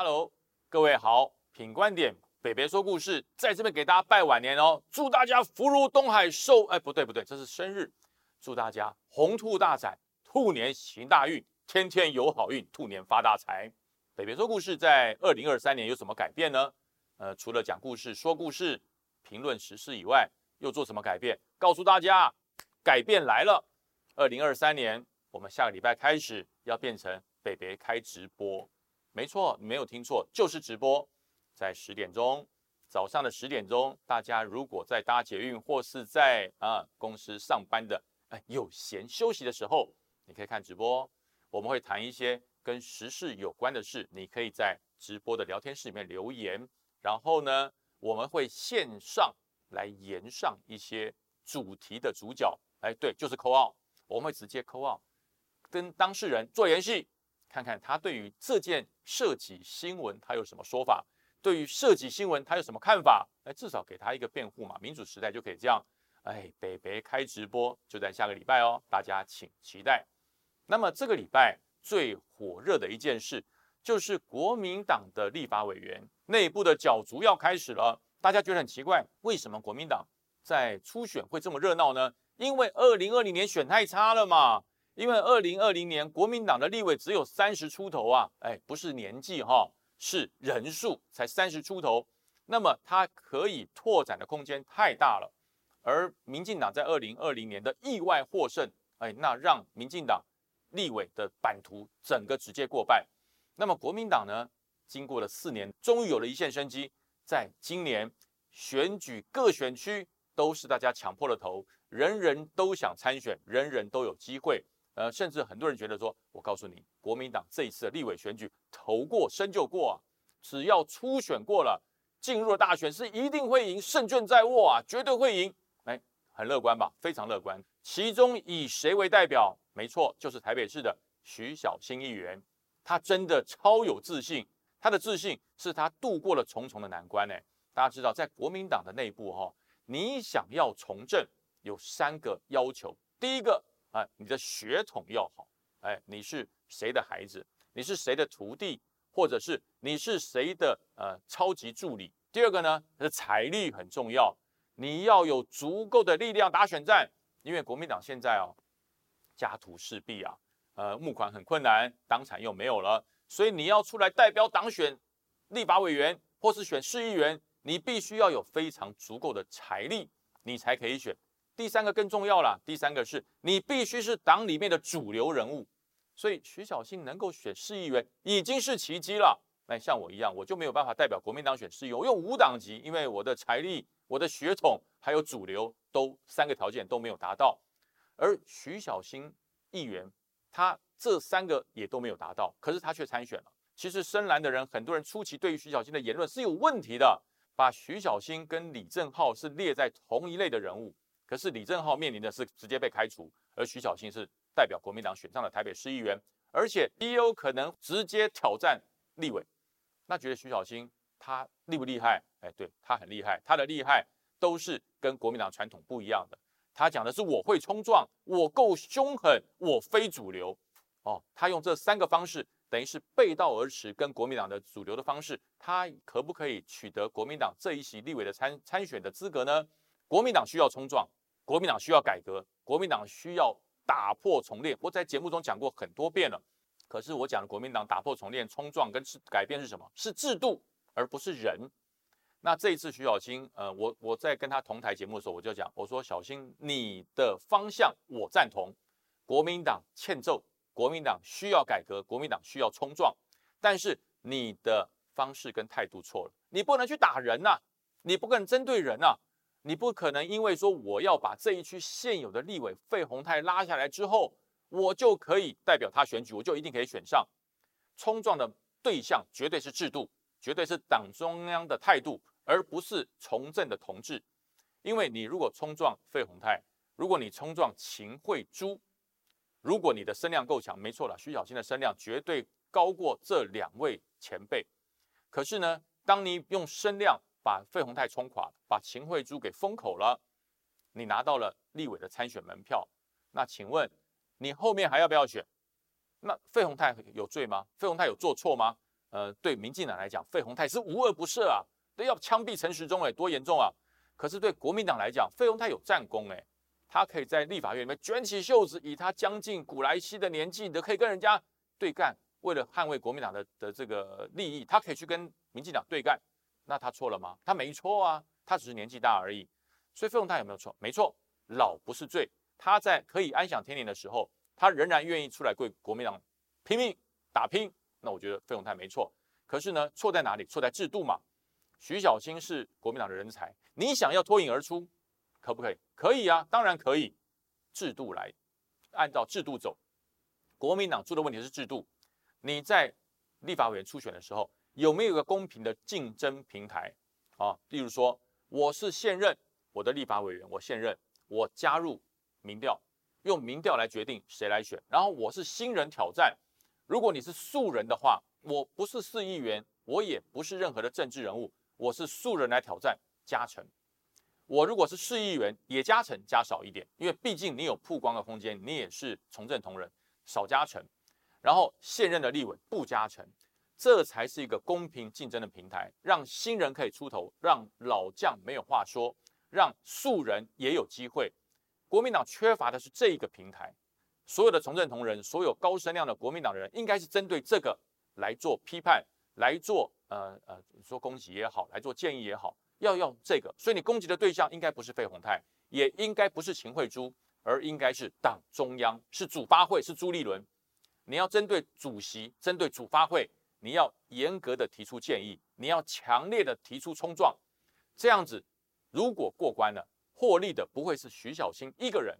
Hello，各位好，品观点北北说故事在这边给大家拜晚年哦，祝大家福如东海，寿哎不对不对，这是生日，祝大家鸿兔大展，兔年行大运，天天有好运，兔年发大财。北北说故事在二零二三年有什么改变呢？呃，除了讲故事、说故事、评论时事以外，又做什么改变？告诉大家，改变来了。二零二三年，我们下个礼拜开始要变成北北开直播。没错，没有听错，就是直播，在十点钟，早上的十点钟，大家如果在搭捷运或是在啊公司上班的，哎，有闲休息的时候，你可以看直播。我们会谈一些跟时事有关的事，你可以在直播的聊天室里面留言。然后呢，我们会线上来延上一些主题的主角，哎，对，就是扣号，我们会直接扣号，跟当事人做联系。看看他对于这件涉及新闻他有什么说法，对于涉及新闻他有什么看法？哎，至少给他一个辩护嘛。民主时代就可以这样。哎，北北开直播就在下个礼拜哦，大家请期待。那么这个礼拜最火热的一件事，就是国民党的立法委员内部的角逐要开始了。大家觉得很奇怪，为什么国民党在初选会这么热闹呢？因为二零二零年选太差了嘛。因为二零二零年国民党的立委只有三十出头啊，哎，不是年纪哈，是人数才三十出头，那么它可以拓展的空间太大了。而民进党在二零二零年的意外获胜，哎，那让民进党立委的版图整个直接过半。那么国民党呢，经过了四年，终于有了一线生机，在今年选举各选区都是大家抢破了头，人人都想参选，人人都有机会。呃，甚至很多人觉得说，我告诉你，国民党这一次的立委选举投过身就过啊，只要初选过了，进入了大选是一定会赢，胜券在握啊，绝对会赢。哎，很乐观吧？非常乐观。其中以谁为代表？没错，就是台北市的徐小新议员，他真的超有自信，他的自信是他度过了重重的难关。哎，大家知道，在国民党的内部哈，你想要从政有三个要求，第一个。啊，你的血统要好，哎，你是谁的孩子？你是谁的徒弟？或者是你是谁的呃超级助理？第二个呢，是财力很重要，你要有足够的力量打选战，因为国民党现在哦家徒四壁啊，呃募款很困难，党产又没有了，所以你要出来代表党选立法委员或是选市议员，你必须要有非常足够的财力，你才可以选。第三个更重要了，第三个是你必须是党里面的主流人物，所以徐小新能够选市议员已经是奇迹了。那像我一样，我就没有办法代表国民党选市议员，我用无党籍，因为我的财力、我的血统还有主流都三个条件都没有达到。而徐小新议员他这三个也都没有达到，可是他却参选了。其实深蓝的人很多人初期对于徐小新的言论是有问题的，把徐小新跟李正浩是列在同一类的人物。可是李正浩面临的是直接被开除，而徐小新是代表国民党选上了台北市议员，而且也有可能直接挑战立委。那觉得徐小新他厉不厉害？哎，对他很厉害，他的厉害都是跟国民党传统不一样的。他讲的是我会冲撞，我够凶狠，我非主流。哦，他用这三个方式，等于是背道而驰，跟国民党的主流的方式，他可不可以取得国民党这一席立委的参参选的资格呢？国民党需要冲撞。国民党需要改革，国民党需要打破重练。我在节目中讲过很多遍了，可是我讲的国民党打破重练、冲撞跟改变是什么？是制度，而不是人。那这一次徐小青，呃，我我在跟他同台节目的时候，我就讲，我说小新，你的方向我赞同，国民党欠揍，国民党需要改革，国民党需要冲撞，但是你的方式跟态度错了，你不能去打人呐，你不可能针对人呐。你不可能因为说我要把这一区现有的立委费鸿泰拉下来之后，我就可以代表他选举，我就一定可以选上。冲撞的对象绝对是制度，绝对是党中央的态度，而不是从政的同志。因为你如果冲撞费鸿泰，如果你冲撞秦惠珠，如果你的声量够强，没错了，徐小新的声量绝对高过这两位前辈。可是呢，当你用声量，把费鸿泰冲垮，把秦惠珠给封口了，你拿到了立委的参选门票，那请问你后面还要不要选？那费鸿泰有罪吗？费鸿泰有做错吗？呃，对民进党来讲，费鸿泰是无恶不赦啊，都要枪毙陈时中，哎，多严重啊！可是对国民党来讲，费鸿泰有战功，哎，他可以在立法院里面卷起袖子，以他将近古来稀的年纪，都可以跟人家对干。为了捍卫国民党的的这个利益，他可以去跟民进党对干，那他错了吗？他没错啊，他只是年纪大而已。所以费永泰有没有错？没错，老不是罪。他在可以安享天年的时候，他仍然愿意出来为国民党拼命打拼。那我觉得费永泰没错。可是呢，错在哪里？错在制度嘛。徐小新是国民党的人才，你想要脱颖而出，可不可以？可以啊，当然可以。制度来，按照制度走。国民党出的问题是制度。你在立法委员初选的时候，有没有一个公平的竞争平台啊？例如说，我是现任我的立法委员，我现任，我加入民调，用民调来决定谁来选。然后我是新人挑战，如果你是素人的话，我不是市议员，我也不是任何的政治人物，我是素人来挑战，加成。我如果是市议员，也加成加少一点，因为毕竟你有曝光的空间，你也是从政同仁，少加成。然后现任的立委不加成，这才是一个公平竞争的平台，让新人可以出头，让老将没有话说，让素人也有机会。国民党缺乏的是这一个平台，所有的从政同仁，所有高声量的国民党的人，应该是针对这个来做批判，来做呃呃说攻击也好，来做建议也好，要用这个。所以你攻击的对象应该不是费鸿泰，也应该不是秦惠珠，而应该是党中央，是主发会，是朱立伦。你要针对主席，针对主发会，你要严格的提出建议，你要强烈的提出冲撞，这样子，如果过关了，获利的不会是徐小新一个人，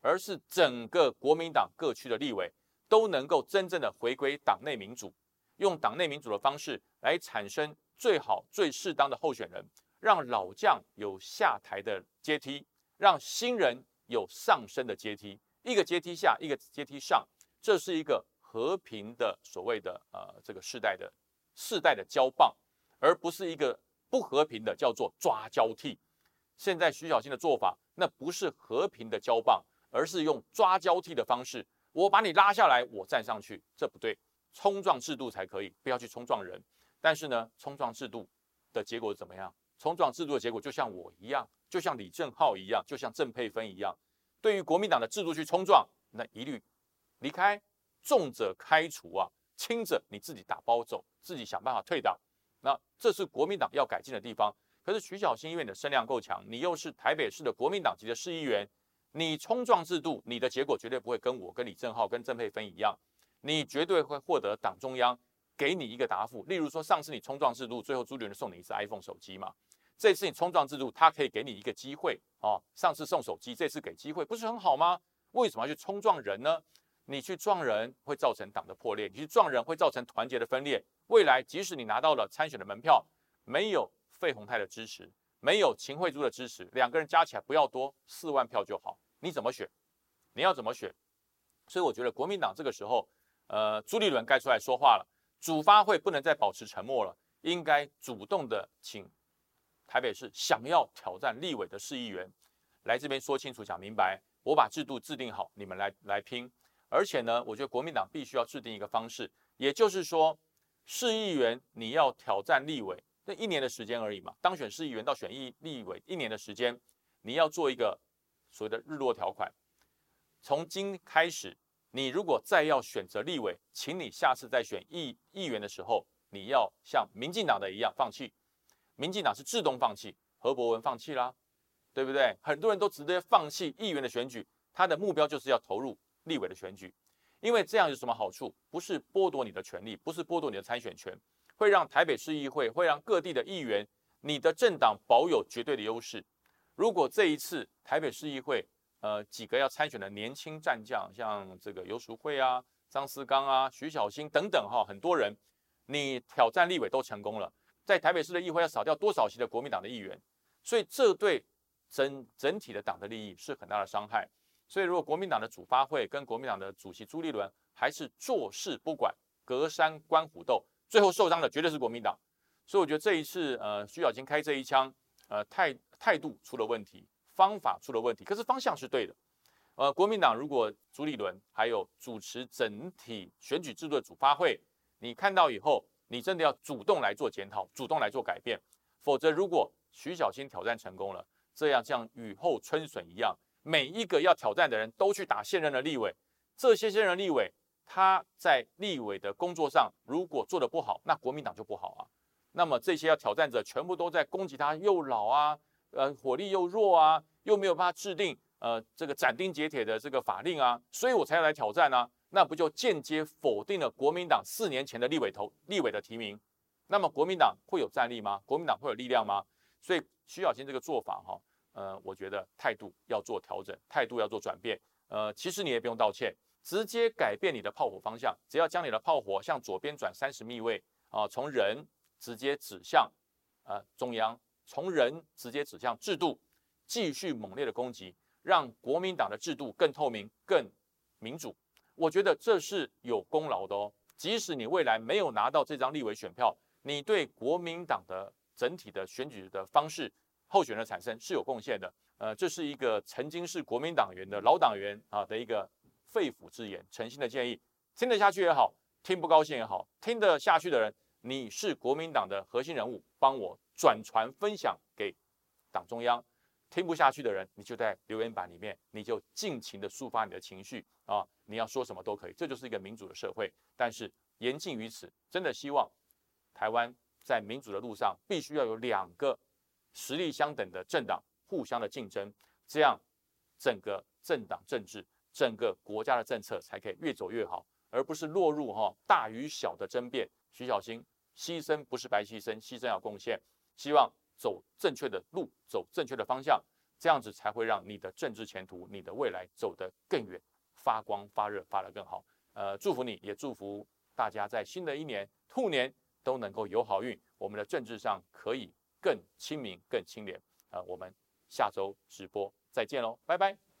而是整个国民党各区的立委都能够真正的回归党内民主，用党内民主的方式来产生最好最适当的候选人，让老将有下台的阶梯，让新人有上升的阶梯，一个阶梯下，一个阶梯上。这是一个和平的所谓的呃这个世代的世代的交棒，而不是一个不和平的叫做抓交替。现在徐小新的做法，那不是和平的交棒，而是用抓交替的方式，我把你拉下来，我站上去，这不对，冲撞制度才可以，不要去冲撞人。但是呢，冲撞制度的结果怎么样？冲撞制度的结果就像我一样，就像李正浩一样，就像郑佩芬一样，对于国民党的制度去冲撞，那一律。离开，重者开除啊，轻者你自己打包走，自己想办法退党。那这是国民党要改进的地方。可是徐小新因为你的声量够强，你又是台北市的国民党籍的市议员，你冲撞制度，你的结果绝对不会跟我、跟李正浩、跟郑佩芬一样，你绝对会获得党中央给你一个答复。例如说，上次你冲撞制度，最后朱立伦送你一次 iPhone 手机嘛？这次你冲撞制度，他可以给你一个机会哦。上次送手机，这次给机会，不是很好吗？为什么要去冲撞人呢？你去撞人会造成党的破裂，你去撞人会造成团结的分裂。未来即使你拿到了参选的门票，没有费鸿泰的支持，没有秦惠珠的支持，两个人加起来不要多四万票就好，你怎么选？你要怎么选？所以我觉得国民党这个时候，呃，朱立伦该出来说话了，主发会不能再保持沉默了，应该主动的请台北市想要挑战立委的市议员来这边说清楚、讲明白，我把制度制定好，你们来来拼。而且呢，我觉得国民党必须要制定一个方式，也就是说，市议员你要挑战立委，那一年的时间而已嘛。当选市议员到选议立委一年的时间，你要做一个所谓的日落条款。从今开始，你如果再要选择立委，请你下次再选议议员的时候，你要像民进党的一样放弃。民进党是自动放弃，何伯文放弃啦，对不对？很多人都直接放弃议员的选举，他的目标就是要投入。立委的选举，因为这样有什么好处？不是剥夺你的权利，不是剥夺你的参选权，会让台北市议会，会让各地的议员，你的政党保有绝对的优势。如果这一次台北市议会，呃，几个要参选的年轻战将，像这个游淑慧啊、张思刚啊、徐小新等等哈，很多人，你挑战立委都成功了，在台北市的议会要少掉多少席的国民党的议员？所以这对整整体的党的利益是很大的伤害。所以，如果国民党的主发会跟国民党的主席朱立伦还是坐视不管，隔山观虎斗，最后受伤的绝对是国民党。所以，我觉得这一次，呃，徐小清开这一枪，呃，态态度出了问题，方法出了问题，可是方向是对的。呃，国民党如果朱立伦还有主持整体选举制度的主发会，你看到以后，你真的要主动来做检讨，主动来做改变。否则，如果徐小新挑战成功了，这样像雨后春笋一样，每一个要挑战的人都去打现任的立委，这些现任立委他在立委的工作上如果做得不好，那国民党就不好啊。那么这些要挑战者全部都在攻击他，又老啊，呃，火力又弱啊，又没有办法制定呃这个斩钉截铁的这个法令啊，所以我才要来挑战啊。那不就间接否定了国民党四年前的立委投立委的提名？那么国民党会有战力吗？国民党会有力量吗？所以徐小新这个做法哈，呃，我觉得态度要做调整，态度要做转变。呃，其实你也不用道歉，直接改变你的炮火方向，只要将你的炮火向左边转三十密位啊，从人直接指向呃中央，从人直接指向制度，继续猛烈的攻击，让国民党的制度更透明、更民主。我觉得这是有功劳的哦，即使你未来没有拿到这张立委选票。你对国民党的整体的选举的方式、候选人产生是有贡献的。呃，这是一个曾经是国民党员的老党员啊的一个肺腑之言、诚心的建议。听得下去也好，听不高兴也好，听得下去的人，你是国民党的核心人物，帮我转传分享给党中央。听不下去的人，你就在留言板里面，你就尽情的抒发你的情绪啊，你要说什么都可以。这就是一个民主的社会。但是言尽于此，真的希望。台湾在民主的路上，必须要有两个实力相等的政党互相的竞争，这样整个政党政治、整个国家的政策才可以越走越好，而不是落入哈大与小的争辩。徐小新牺牲不是白牺牲，牺牲要贡献，希望走正确的路，走正确的方向，这样子才会让你的政治前途、你的未来走得更远，发光发热，发得更好。呃，祝福你，也祝福大家在新的一年兔年。都能够有好运，我们的政治上可以更亲民、更清廉。呃，我们下周直播再见喽，拜拜。